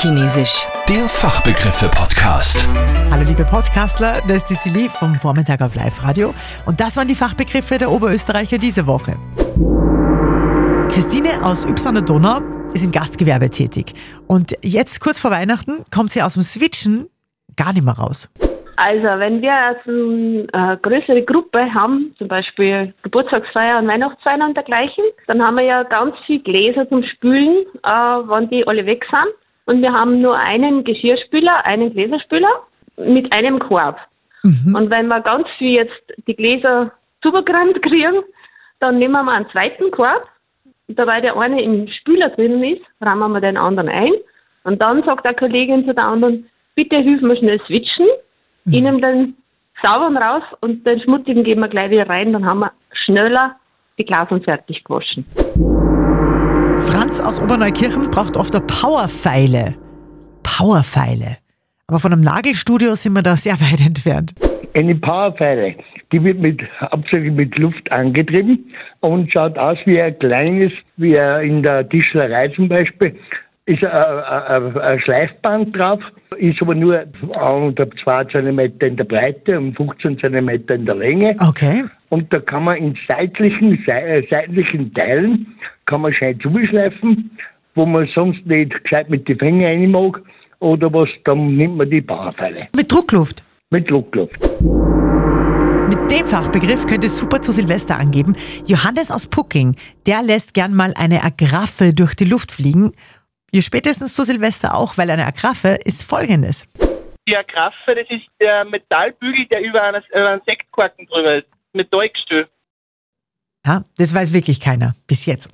Fachchinesisch. Der Fachbegriffe-Podcast. Hallo liebe Podcastler, das ist die Silly vom Vormittag auf Live-Radio und das waren die Fachbegriffe der Oberösterreicher diese Woche. Christine aus Yps an der Donau ist im Gastgewerbe tätig und jetzt kurz vor Weihnachten kommt sie aus dem Switchen gar nicht mehr raus. Also wenn wir also eine größere Gruppe haben, zum Beispiel Geburtstagsfeier und Weihnachtsfeier und dergleichen, dann haben wir ja ganz viel Gläser zum Spülen, äh, wenn die alle weg sind. Und wir haben nur einen Geschirrspüler, einen Gläserspüler mit einem Korb. Und wenn wir ganz viel jetzt die Gläser zugerannt kriegen, dann nehmen wir einen zweiten Korb. Dabei der eine im Spüler drin ist, rammen wir den anderen ein. Und dann sagt der Kollegin zu der anderen, bitte hilf mir schnell switchen. Ich nehme den sauberen raus und den schmutzigen geben wir gleich wieder rein. Dann haben wir schneller die Glasen fertig gewaschen. Franz aus Oberneukirchen braucht oft eine Powerfeile. Powerfeile. Aber von einem Nagelstudio sind wir da sehr weit entfernt. Eine Powerfeile, die wird mit, hauptsächlich mit Luft angetrieben und schaut aus wie ein kleines, wie in der Tischlerei zum Beispiel, ist ein, ein, ein Schleifband drauf, ist aber nur 2 cm in der Breite und 15 cm in der Länge. Okay. Und da kann man in seitlichen, sei- äh, seitlichen Teilen kann man schön zuschleifen, wo man sonst nicht gescheit mit den Fingern rein mag. Oder was, dann nimmt man die Powerfeile Mit Druckluft. mit Druckluft. Mit dem Fachbegriff könnt ihr super zu Silvester angeben. Johannes aus Pucking, der lässt gern mal eine Agraffe durch die Luft fliegen. Ihr spätestens zu Silvester auch, weil eine Agraffe ist folgendes. Die Agraffe, das ist der Metallbügel, der über, einer, über einen Sektkorken drüber ist. Metallgestell. Ja, das weiß wirklich keiner. Bis jetzt.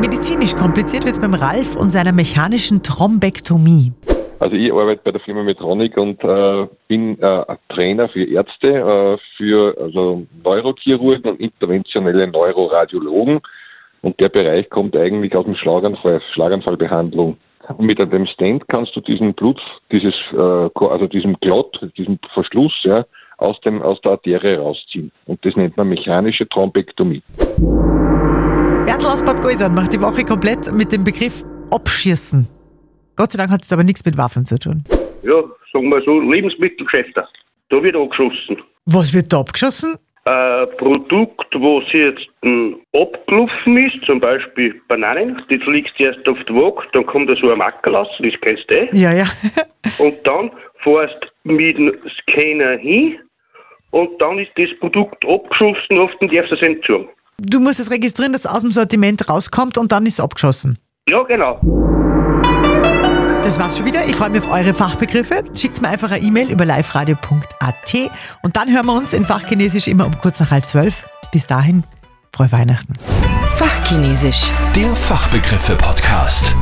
Medizinisch kompliziert wird es beim Ralf und seiner mechanischen Thrombektomie. Also ich arbeite bei der Firma Medtronic und äh, bin äh, ein Trainer für Ärzte, äh, für also Neurochirurgen und interventionelle Neuroradiologen. Und der Bereich kommt eigentlich aus dem Schlaganfall, Schlaganfallbehandlung. Und mit einem Stent kannst du diesen Blut, dieses, äh, also diesen Klott, diesen Verschluss, ja, aus dem, aus der Arterie rausziehen. Und das nennt man mechanische Thrombektomie. Bertel aus Bad Gäusern macht die Woche komplett mit dem Begriff Abschießen. Gott sei Dank hat es aber nichts mit Waffen zu tun. ja, sagen wir so, Lebensmittelgeschäfte. Da wird angeschossen. Was wird da abgeschossen? Ein Produkt, was jetzt hm, abgelaufen ist, zum Beispiel Bananen, das liegt erst auf der Waage, dann kommt da so ein Mackel raus, das kennst du eh. Ja, ja. Und dann fährst du mit dem Scanner hin und dann ist das Produkt abgeschossen, oft und darfst du es entzogen. Du musst es registrieren, dass es aus dem Sortiment rauskommt und dann ist es abgeschossen. Ja, genau. Das war's schon wieder. Ich freue mich auf eure Fachbegriffe. Schickt mir einfach eine E-Mail über liveradio.at und dann hören wir uns in Fachchinesisch immer um kurz nach halb zwölf. Bis dahin, frohe Weihnachten. Fachchinesisch. Der Fachbegriffe-Podcast.